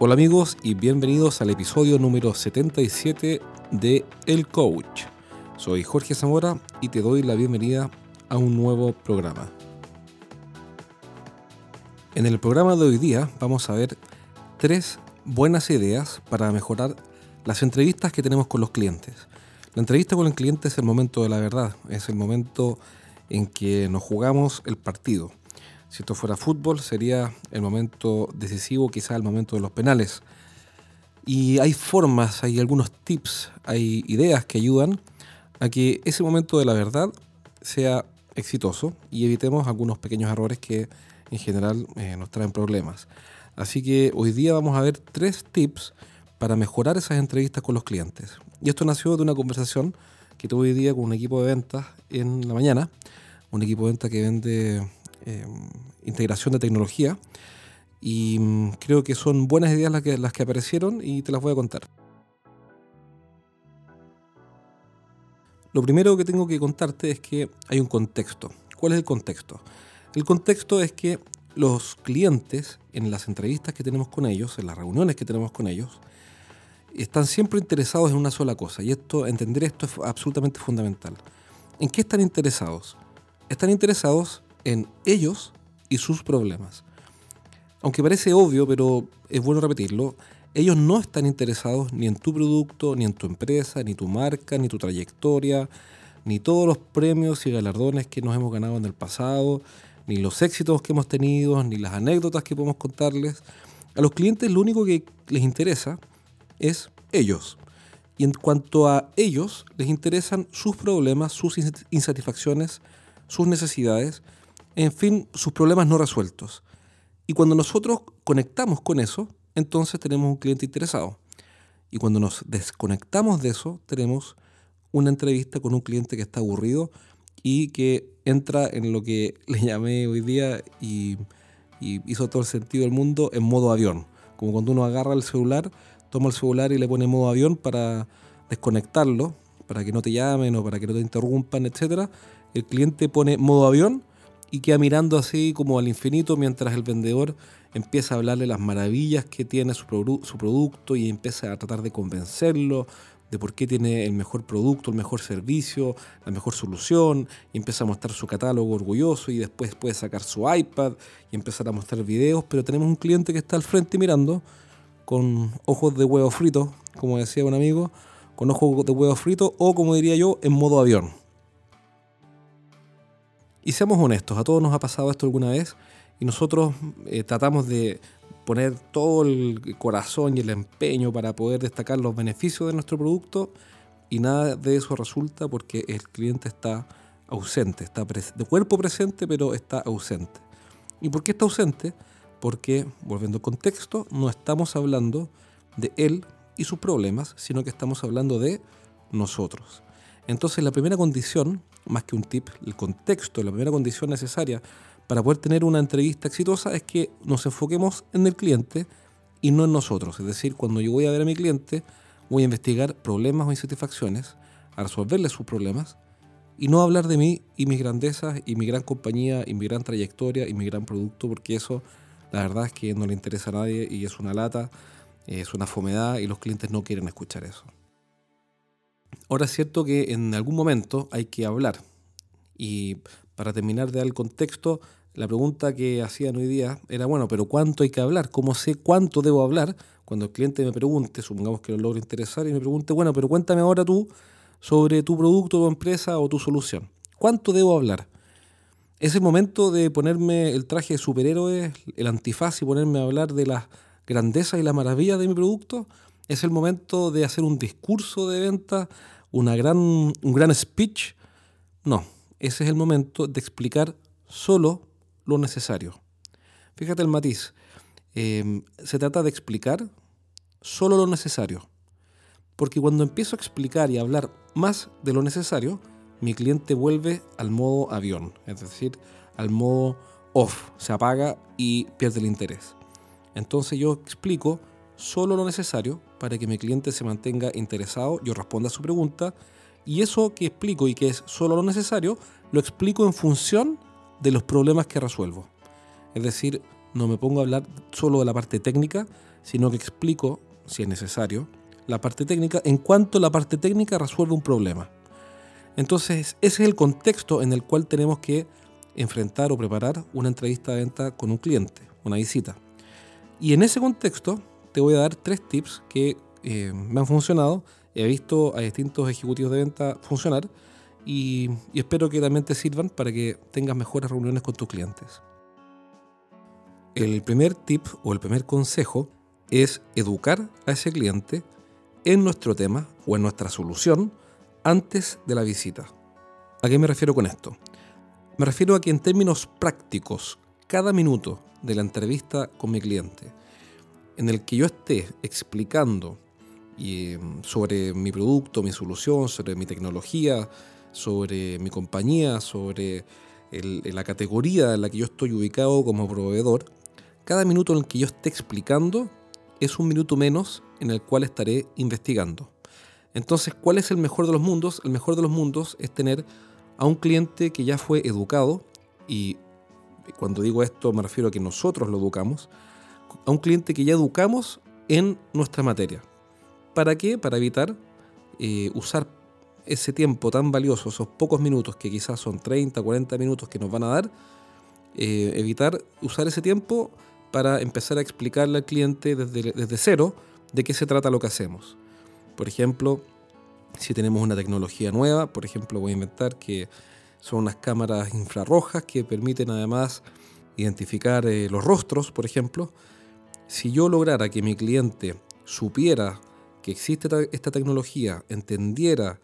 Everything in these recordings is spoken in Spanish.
Hola amigos y bienvenidos al episodio número 77 de El Coach. Soy Jorge Zamora y te doy la bienvenida a un nuevo programa. En el programa de hoy día vamos a ver tres buenas ideas para mejorar las entrevistas que tenemos con los clientes. La entrevista con el cliente es el momento de la verdad, es el momento en que nos jugamos el partido. Si esto fuera fútbol, sería el momento decisivo, quizás el momento de los penales. Y hay formas, hay algunos tips, hay ideas que ayudan a que ese momento de la verdad sea exitoso y evitemos algunos pequeños errores que en general eh, nos traen problemas. Así que hoy día vamos a ver tres tips para mejorar esas entrevistas con los clientes. Y esto nació de una conversación que tuve hoy día con un equipo de ventas en la mañana, un equipo de ventas que vende Em, integración de tecnología. Y mm, creo que son buenas ideas las que, las que aparecieron y te las voy a contar. Lo primero que tengo que contarte es que hay un contexto. ¿Cuál es el contexto? El contexto es que los clientes, en las entrevistas que tenemos con ellos, en las reuniones que tenemos con ellos, están siempre interesados en una sola cosa. Y esto, entender esto es absolutamente fundamental. ¿En qué están interesados? Están interesados en ellos y sus problemas. Aunque parece obvio, pero es bueno repetirlo, ellos no están interesados ni en tu producto, ni en tu empresa, ni tu marca, ni tu trayectoria, ni todos los premios y galardones que nos hemos ganado en el pasado, ni los éxitos que hemos tenido, ni las anécdotas que podemos contarles. A los clientes lo único que les interesa es ellos. Y en cuanto a ellos, les interesan sus problemas, sus insatisfacciones, sus necesidades en fin, sus problemas no resueltos. Y cuando nosotros conectamos con eso, entonces tenemos un cliente interesado. Y cuando nos desconectamos de eso, tenemos una entrevista con un cliente que está aburrido y que entra en lo que le llamé hoy día y, hizo todo el sentido del mundo en modo avión. Como cuando uno agarra el celular, toma el celular y le pone modo avión para desconectarlo, para que no te llamen o para que no te interrumpan, etc. El cliente pone modo avión y queda mirando así como al infinito mientras el vendedor empieza a hablarle las maravillas que tiene su, su producto y empieza a tratar de convencerlo de por qué tiene el mejor producto, el mejor servicio, la mejor solución, y empieza a mostrar su catálogo orgulloso y después puede sacar su iPad y empezar a mostrar videos, pero tenemos un cliente que está al frente mirando con ojos de huevo frito, como decía un amigo, con ojos de huevo frito o como diría yo, en modo avión. Y seamos honestos, a todos nos ha pasado esto alguna vez y nosotros eh, tratamos de poner todo el corazón y el empeño para poder destacar los beneficios de nuestro producto y nada de eso resulta porque el cliente está ausente, está de cuerpo presente pero está ausente. ¿Y por qué está ausente? Porque, volviendo al contexto, no estamos hablando de él y sus problemas, sino que estamos hablando de nosotros. Entonces la primera condición más que un tip, el contexto, la primera condición necesaria para poder tener una entrevista exitosa es que nos enfoquemos en el cliente y no en nosotros. Es decir, cuando yo voy a ver a mi cliente, voy a investigar problemas o insatisfacciones, a resolverle sus problemas y no hablar de mí y mis grandezas y mi gran compañía y mi gran trayectoria y mi gran producto, porque eso la verdad es que no le interesa a nadie y es una lata, es una fomedad y los clientes no quieren escuchar eso. Ahora es cierto que en algún momento hay que hablar. Y para terminar de dar el contexto, la pregunta que hacían hoy día era, bueno, pero ¿cuánto hay que hablar? ¿Cómo sé cuánto debo hablar? Cuando el cliente me pregunte, supongamos que lo logro interesar, y me pregunte, bueno, pero cuéntame ahora tú sobre tu producto, tu empresa o tu solución. ¿Cuánto debo hablar? Es el momento de ponerme el traje de superhéroe, el antifaz y ponerme a hablar de las grandezas y las maravillas de mi producto es el momento de hacer un discurso de venta, una gran, un gran speech. No, ese es el momento de explicar solo lo necesario. Fíjate el matiz. Em, se trata de explicar solo lo necesario. Porque cuando empiezo a explicar y hablar más de lo necesario, mi cliente vuelve al modo avión, es decir, al modo off, se apaga y pierde el interés. Entonces yo explico solo lo necesario para que mi cliente se mantenga interesado, yo responda a su pregunta y eso que explico y que es solo lo necesario, lo explico en función de los problemas que resuelvo. Es decir, no me pongo a hablar solo de la parte técnica, sino que explico, si es necesario, la parte técnica en cuanto la parte técnica resuelve un problema. Entonces, ese es el contexto en el cual tenemos que enfrentar o preparar una entrevista de venta con un cliente, una visita. Y en ese contexto te voy a dar tres tips que eh, me han funcionado. He visto a distintos ejecutivos de venta funcionar y, y espero que también te sirvan para que tengas mejores reuniones con tus clientes. El primer tip o el primer consejo es educar a ese cliente en nuestro tema o en nuestra solución antes de la visita. ¿A qué me refiero con esto? Me refiero a que en términos prácticos, cada minuto de la entrevista con mi cliente, en el que yo esté explicando em, sobre mi producto, mi solución, sobre mi tecnología, sobre mi compañía, sobre la categoría en la que yo estoy ubicado como proveedor, cada minuto en el que yo esté explicando es un minuto menos en el cual estaré investigando. Entonces, ¿cuál es el mejor de los mundos? El mejor de los mundos es tener a un cliente que ya fue educado, y cuando digo esto me refiero a que nosotros lo educamos, a un cliente que ya educamos en nuestra materia. ¿Para qué? Para evitar eh, usar ese tiempo tan valioso, esos pocos minutos que quizás son 30, 40 minutos que nos van a dar, eh, evitar usar ese tiempo para empezar a explicarle al cliente desde, desde cero de qué se trata lo que hacemos. Por ejemplo, si tenemos una tecnología nueva, por ejemplo, voy a inventar que son unas cámaras infrarrojas que permiten además identificar eh, los rostros, por ejemplo. Si yo lograra que mi cliente supiera que existe esta tecnología, entendiera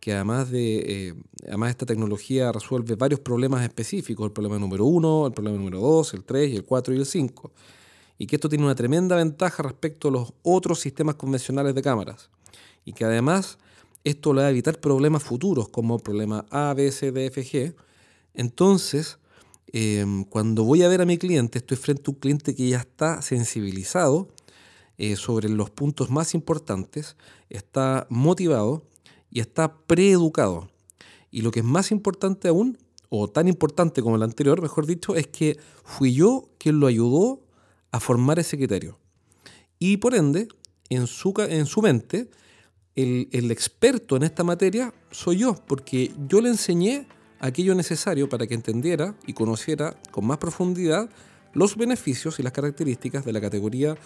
que además de eh, además esta tecnología resuelve varios problemas específicos, el problema número uno, el problema número dos, el tres, el cuatro y el cinco, y que esto tiene una tremenda ventaja respecto a los otros sistemas convencionales de cámaras, y que además esto le va a evitar problemas futuros como problemas A, B, C, D, F, G. Entonces, em, cuando voy a ver a mi cliente, estoy frente a un cliente que ya está sensibilizado eh, sobre los puntos más importantes, está motivado, y está preeducado. Y lo que es más importante aún, o tan importante como el anterior, mejor dicho, es que fui yo quien lo ayudó a formar ese criterio. Y por ende, en su, en su mente, el, el experto en esta materia soy yo, porque yo le enseñé aquello necesario para que entendiera y conociera con más profundidad los beneficios y las características de la categoría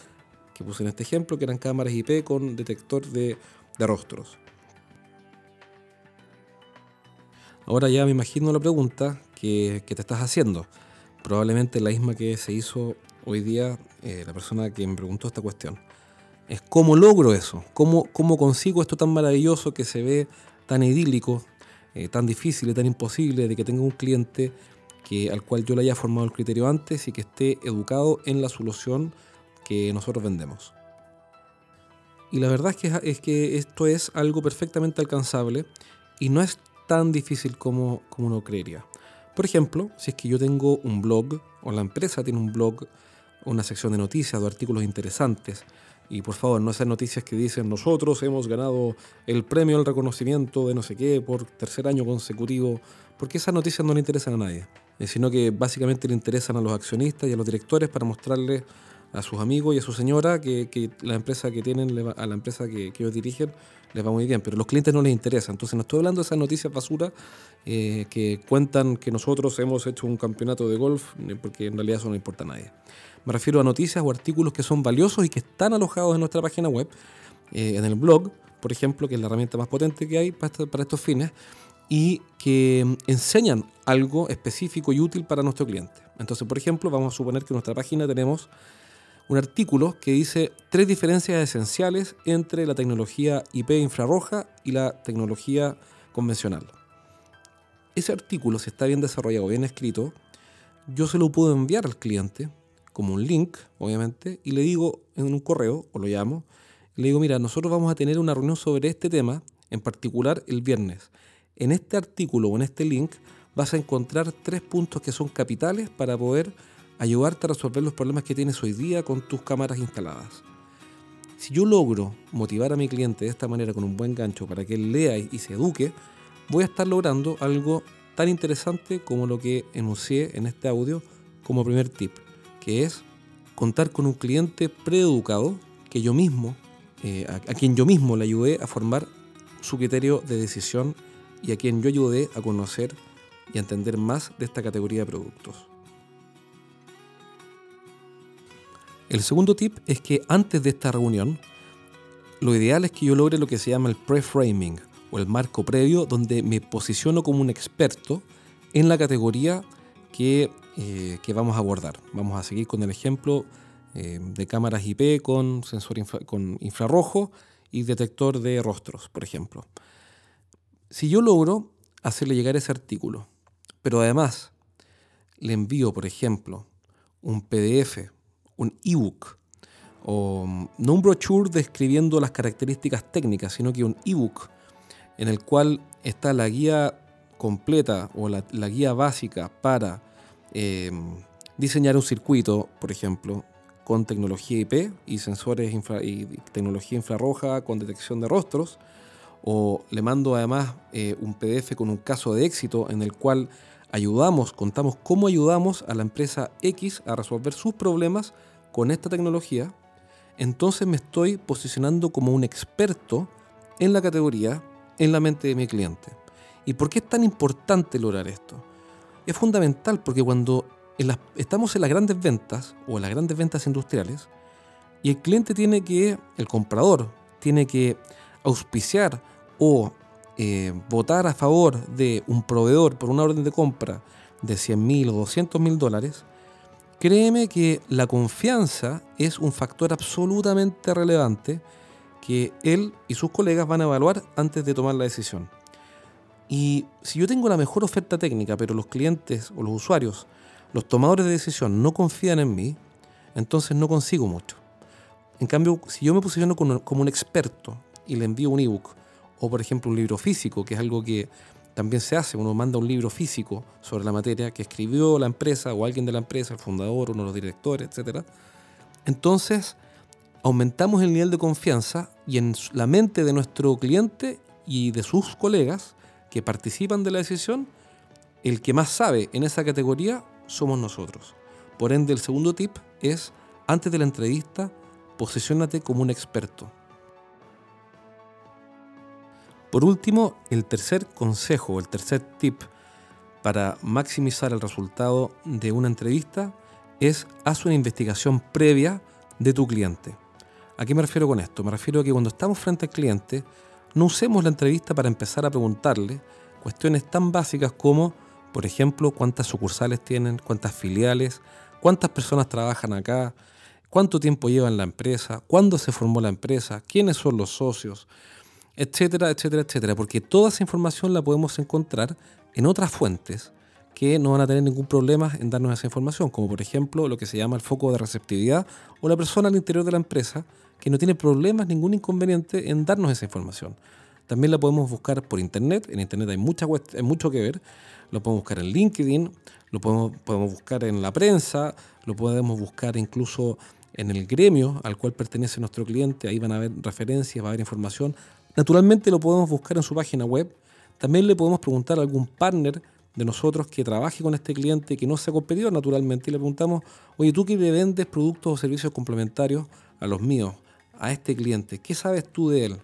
que puse en este ejemplo, que eran cámaras IP con detector de, rostros. Ahora ya me imagino la pregunta que, te estás haciendo. Probablemente la misma que se hizo hoy día eh, la persona que me preguntó esta cuestión. Es cómo logro eso, cómo, cómo consigo esto tan maravilloso que se ve tan idílico, eh, tan difícil y tan imposible de que tenga un cliente que, al cual yo le haya formado el criterio antes y que esté educado en la solución que nosotros vendemos. Y la verdad es que, es que esto es algo perfectamente alcanzable y no es tan difícil como, como uno creería. Por ejemplo, si es que yo tengo un blog o la empresa tiene un blog, una sección de noticias o artículos interesantes, y por favor, no esas noticias que dicen nosotros hemos ganado el premio al reconocimiento de no sé qué por tercer año consecutivo, porque esas noticias no le interesan a nadie, eh, sino que básicamente le interesan a los accionistas y a los directores para mostrarles a sus amigos y a su señora que, que la empresa que tienen, a la empresa que, ellos dirigen, les va muy bien, pero a los clientes no les interesa. Entonces no estoy hablando de esas noticias basura eh, que cuentan que nosotros hemos hecho un campeonato de golf, porque en realidad eso no importa a nadie. Me refiero a noticias o artículos que son valiosos y que están alojados en nuestra página web, eh, en el blog, por ejemplo, que es la herramienta más potente que hay para, para estos fines, y que enseñan algo específico y útil para nuestro cliente. Entonces, por ejemplo, vamos a suponer que en nuestra página tenemos un artículo que dice tres diferencias esenciales entre la tecnología IP infrarroja y la tecnología convencional. Ese artículo, si está bien desarrollado, bien escrito, yo se lo puedo enviar al cliente como un link, obviamente, y le digo en un correo, o lo llamo, le digo, mira, nosotros vamos a tener una reunión sobre este tema, en particular el viernes. En este artículo o en este link vas a encontrar tres puntos que son capitales para poder ayudarte a resolver los problemas que tienes hoy día con tus cámaras instaladas. Si yo logro motivar a mi cliente de esta manera con un buen gancho para que él lea y se eduque, voy a estar logrando algo tan interesante como lo que enuncié en este audio como primer tip, que es contar con un cliente preeducado que yo mismo, eh, a, a quien yo mismo le ayudé a formar su criterio de decisión y a quien yo ayudé a conocer y a entender más de esta categoría de productos. El segundo tip es que antes de esta reunión, lo ideal es que yo logre lo que se llama el pre-framing o el marco previo, donde me posiciono como un experto en la categoría que, eh, que vamos a abordar. Vamos a seguir con el ejemplo eh, de cámaras IP con sensor con infrarrojo y detector de rostros, por ejemplo. Si yo logro hacerle llegar ese artículo, pero además le envío, por ejemplo, un PDF, un ebook, o mm, no un brochure describiendo las características técnicas, sino que un ebook en el cual está la guía completa o la, guía básica para em, diseñar un circuito, por ejemplo, con tecnología IP y sensores y tecnología infrarroja con detección de rostros, o le mando además eh, un PDF con un caso de éxito en el cual ayudamos, contamos cómo ayudamos a la empresa X a resolver sus problemas con esta tecnología, entonces me estoy posicionando como un experto en la categoría, en la mente de mi cliente. ¿Y por qué es tan importante lograr esto? Es fundamental porque cuando estamos en las grandes ventas o en las grandes ventas industriales y el cliente tiene que, el comprador, tiene que auspiciar o eh, votar a favor de un proveedor por una orden de compra de 100 mil o 200 mil dólares, créeme que la confianza es un factor absolutamente relevante que él y sus colegas van a evaluar antes de tomar la decisión. Y si yo tengo la mejor oferta técnica, pero los clientes o los usuarios, los tomadores de decisión no confían en mí, entonces no consigo mucho. En cambio, si yo me posiciono como, un experto y le envío un ebook, o por ejemplo un libro físico, que es algo que también se hace, uno manda un libro físico sobre la materia que escribió la empresa o alguien de la empresa, el fundador, uno de los directores, etc. Entonces, aumentamos el nivel de confianza y en la mente de nuestro cliente y de sus colegas que participan de la decisión, el que más sabe en esa categoría somos nosotros. Por ende, el segundo tip es, antes de la entrevista, posicionate como un experto. Por último, el tercer consejo, el tercer tip para maximizar el resultado de una entrevista es haz una investigación previa de tu cliente. ¿A qué me refiero con esto? Me refiero a que cuando estamos frente al cliente, no usemos la entrevista para empezar a preguntarle cuestiones tan básicas como, por ejemplo, cuántas sucursales tienen, cuántas filiales, cuántas personas trabajan acá, cuánto tiempo lleva en la empresa, cuándo se formó la empresa, quiénes son los socios, etcétera, etcétera, etcétera. Porque toda esa información la podemos encontrar en otras fuentes que no van a tener ningún problema en darnos esa información, como por ejemplo lo que se llama el foco de receptividad o la persona al interior de la empresa que no tiene problemas, ningún inconveniente en darnos esa información. También la podemos buscar por internet, en internet hay, mucha, hay mucho que ver, lo podemos buscar en LinkedIn, lo podemos, podemos buscar en la prensa, lo podemos buscar incluso en el gremio al cual pertenece nuestro cliente, ahí van a haber referencias, va a haber información. Naturalmente lo podemos buscar en su página web. También le podemos preguntar a algún partner de nosotros que trabaje con este cliente, que no sea competidor naturalmente, y le preguntamos, oye, tú que le vendes productos o servicios complementarios a los míos, a este cliente, ¿qué sabes tú de él?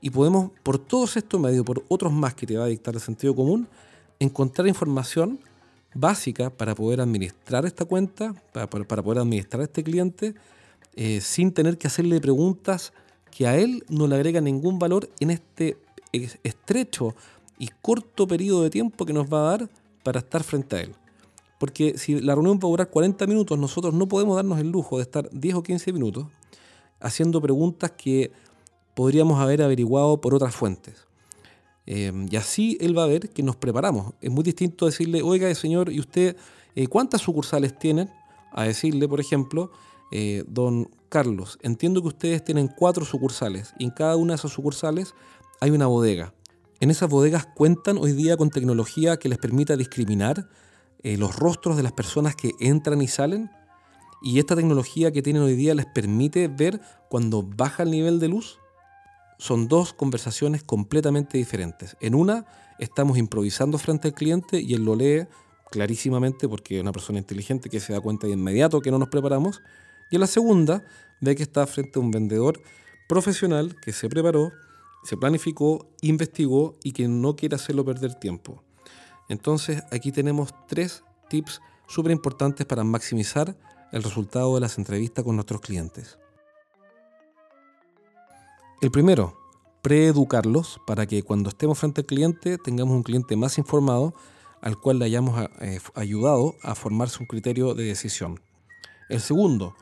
Y podemos, por todos estos medios, por otros más que te va a dictar el sentido común, encontrar información básica para poder administrar esta cuenta, para, poder administrar a este cliente, eh, sin tener que hacerle preguntas que a él no le agregan ningún valor en este estrecho y corto periodo de tiempo que nos va a dar para estar frente a él. Porque si la reunión va a durar 40 minutos, nosotros no podemos darnos el lujo de estar 10 o 15 minutos haciendo preguntas que podríamos haber averiguado por otras fuentes. Em, y así él va a ver que nos preparamos. Es muy distinto decirle, oiga, señor, ¿y usted eh, cuántas sucursales tienen? A decirle, por ejemplo, eh, don Carlos, entiendo que ustedes tienen cuatro sucursales y en cada una de esas sucursales hay una bodega. En esas bodegas cuentan hoy día con tecnología que les permita discriminar eh, los rostros de las personas que entran y salen. Y esta tecnología que tienen hoy día les permite ver cuando baja el nivel de luz son dos conversaciones completamente diferentes. En una estamos improvisando frente al cliente y él lo lee clarísimamente porque es una persona inteligente que se da cuenta de inmediato que no nos preparamos. Y en la segunda, ve que está frente a un vendedor profesional que se preparó, se planificó, investigó y que no quiere hacerlo perder tiempo. Entonces aquí tenemos tres tips súper importantes para maximizar el resultado de las entrevistas con nuestros clientes. El primero, preeducarlos para que cuando estemos frente al cliente tengamos un cliente más informado al cual le hayamos eh, ayudado a formarse un criterio de decisión. El segundo,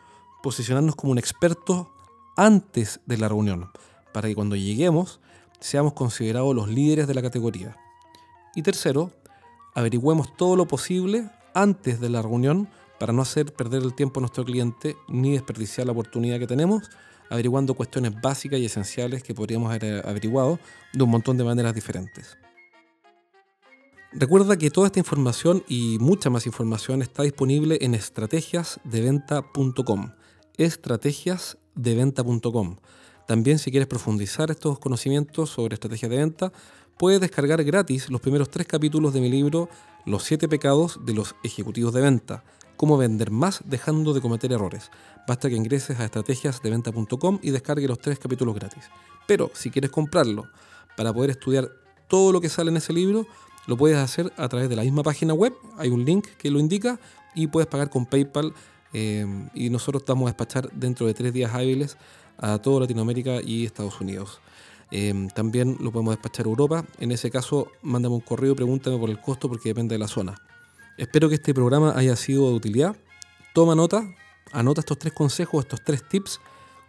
posicionarnos como un experto antes de la reunión, para que cuando lleguemos seamos considerados los líderes de la categoría. Y tercero, averigüemos todo lo posible antes de la reunión para no hacer perder el tiempo a nuestro cliente ni desperdiciar la oportunidad que tenemos, averiguando cuestiones básicas y esenciales que podríamos haber averiguado de un montón de maneras diferentes. Recuerda que toda esta información y mucha más información está disponible en estrategiasdeventa.com. Estrategiasdeventa.com. También si quieres profundizar estos conocimientos sobre estrategias de venta, puedes descargar gratis los primeros tres capítulos de mi libro Los siete pecados de los ejecutivos de venta. Cómo vender más dejando de cometer errores. Basta que ingreses a estrategiasdeventa.com y descargue los tres capítulos gratis. Pero si quieres comprarlo para poder estudiar todo lo que sale en ese libro, lo puedes hacer a través de la misma página web, hay un link que lo indica y puedes pagar con PayPal eh, y nosotros estamos a despachar dentro de tres días hábiles a toda Latinoamérica y Estados Unidos. Eh, también lo podemos despachar a Europa. En ese caso, mándame un correo y pregúntame por el costo porque depende de la zona. Espero que este programa haya sido de utilidad. Toma nota, anota estos tres consejos, estos tres tips,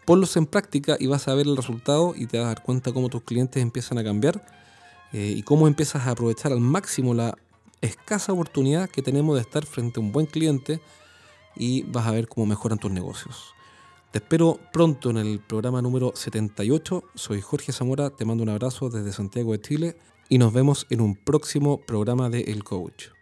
ponlos en práctica y vas a ver el resultado y te vas a dar cuenta cómo tus clientes empiezan a cambiar eh, y cómo empiezas a aprovechar al máximo la escasa oportunidad que tenemos de estar frente a un buen cliente y vas a ver cómo mejoran tus negocios. Te espero pronto en el programa número 78. Soy Jorge Zamora, te mando un abrazo desde Santiago de Chile y nos vemos en un próximo programa de El Coach.